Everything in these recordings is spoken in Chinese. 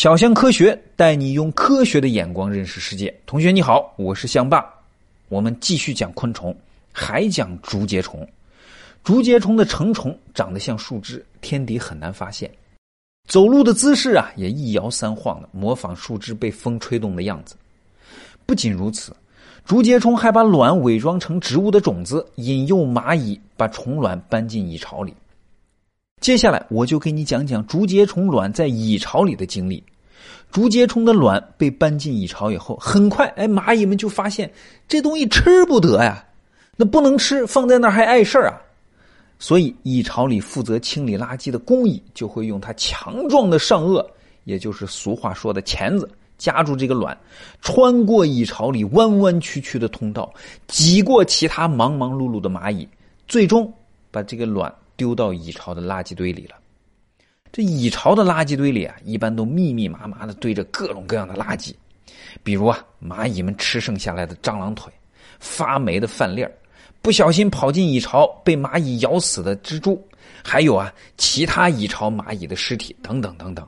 小象科学带你用科学的眼光认识世界。同学你好，我是象爸。我们继续讲昆虫，还讲竹节虫。竹节虫的成虫长得像树枝，天敌很难发现。走路的姿势啊，也一摇三晃的，模仿树枝被风吹动的样子。不仅如此，竹节虫还把卵伪装成植物的种子，引诱蚂蚁把虫卵搬进蚁巢里。接下来我就给你讲讲竹节虫卵在蚁巢里的经历。竹节虫的卵被搬进蚁巢以后，很快，哎，蚂蚁们就发现这东西吃不得呀，那不能吃，放在那儿还碍事儿啊。所以蚁巢里负责清理垃圾的工蚁就会用它强壮的上颚，也就是俗话说的钳子，夹住这个卵，穿过蚁巢里弯弯曲曲的通道，挤过其他忙忙碌碌的蚂蚁，最终把这个卵。丢到蚁巢的垃圾堆里了。这蚁巢的垃圾堆里啊，一般都密密麻麻的堆着各种各样的垃圾，比如啊，蚂蚁们吃剩下来的蟑螂腿、发霉的饭粒儿、不小心跑进蚁巢被蚂蚁咬死的蜘蛛，还有啊，其他蚁巢蚂蚁的尸体等等等等。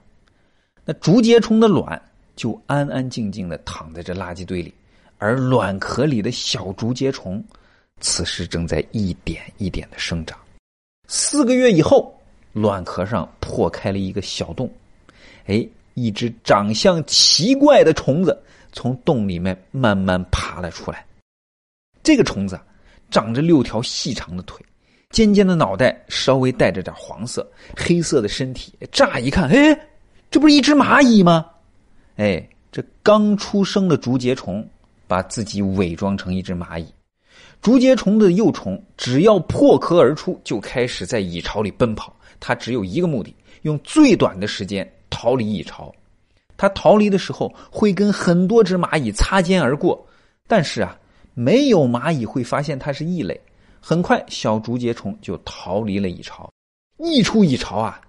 那竹节虫的卵就安安静静的躺在这垃圾堆里，而卵壳里的小竹节虫，此时正在一点一点的生长。四个月以后，卵壳上破开了一个小洞，哎，一只长相奇怪的虫子从洞里面慢慢爬了出来。这个虫子长着六条细长的腿，尖尖的脑袋，稍微带着点黄色，黑色的身体。乍一看，哎，这不是一只蚂蚁吗？哎，这刚出生的竹节虫把自己伪装成一只蚂蚁。竹节虫的幼虫只要破壳而出，就开始在蚁巢里奔跑。它只有一个目的，用最短的时间逃离蚁巢。它逃离的时候会跟很多只蚂蚁擦肩而过，但是啊，没有蚂蚁会发现它是异类。很快，小竹节虫就逃离了蚁巢。一出蚁巢啊，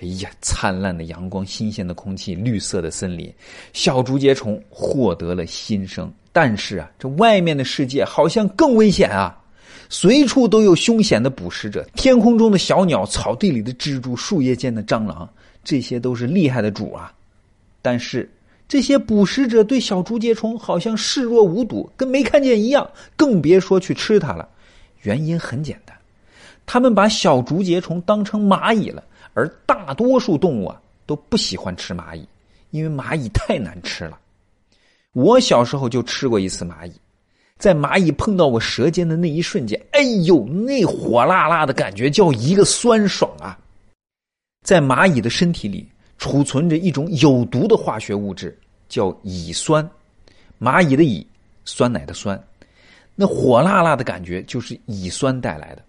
哎呀，灿烂的阳光、新鲜的空气、绿色的森林，小竹节虫获得了新生。但是啊，这外面的世界好像更危险啊！随处都有凶险的捕食者，天空中的小鸟，草地里的蜘蛛，树叶间的蟑螂，这些都是厉害的主啊！但是这些捕食者对小竹节虫好像视若无睹，跟没看见一样，更别说去吃它了。原因很简单，他们把小竹节虫当成蚂蚁了，而大多数动物啊都不喜欢吃蚂蚁，因为蚂蚁太难吃了。我小时候就吃过一次蚂蚁，在蚂蚁碰到我舌尖的那一瞬间，哎呦，那火辣辣的感觉叫一个酸爽啊！在蚂蚁的身体里储存着一种有毒的化学物质，叫乙酸。蚂蚁的乙，酸奶的酸，那火辣辣的感觉就是乙酸带来的。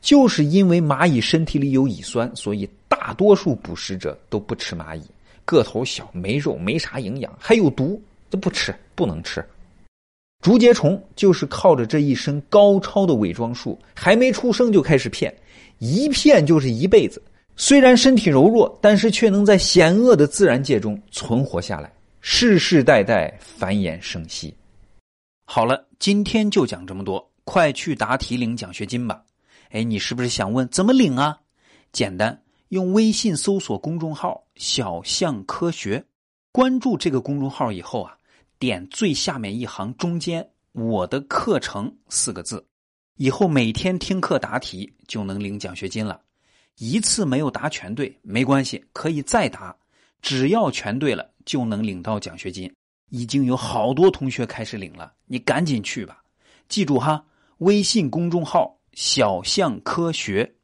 就是因为蚂蚁身体里有乙酸，所以大多数捕食者都不吃蚂蚁。个头小，没肉，没啥营养，还有毒。都不吃，不能吃。竹节虫就是靠着这一身高超的伪装术，还没出生就开始骗，一骗就是一辈子。虽然身体柔弱，但是却能在险恶的自然界中存活下来，世世代代繁衍生息。好了，今天就讲这么多，快去答题领奖学金吧。哎，你是不是想问怎么领啊？简单，用微信搜索公众号“小象科学”。关注这个公众号以后啊，点最下面一行中间“我的课程”四个字，以后每天听课答题就能领奖学金了。一次没有答全对没关系，可以再答，只要全对了就能领到奖学金。已经有好多同学开始领了，你赶紧去吧。记住哈，微信公众号“小象科学”。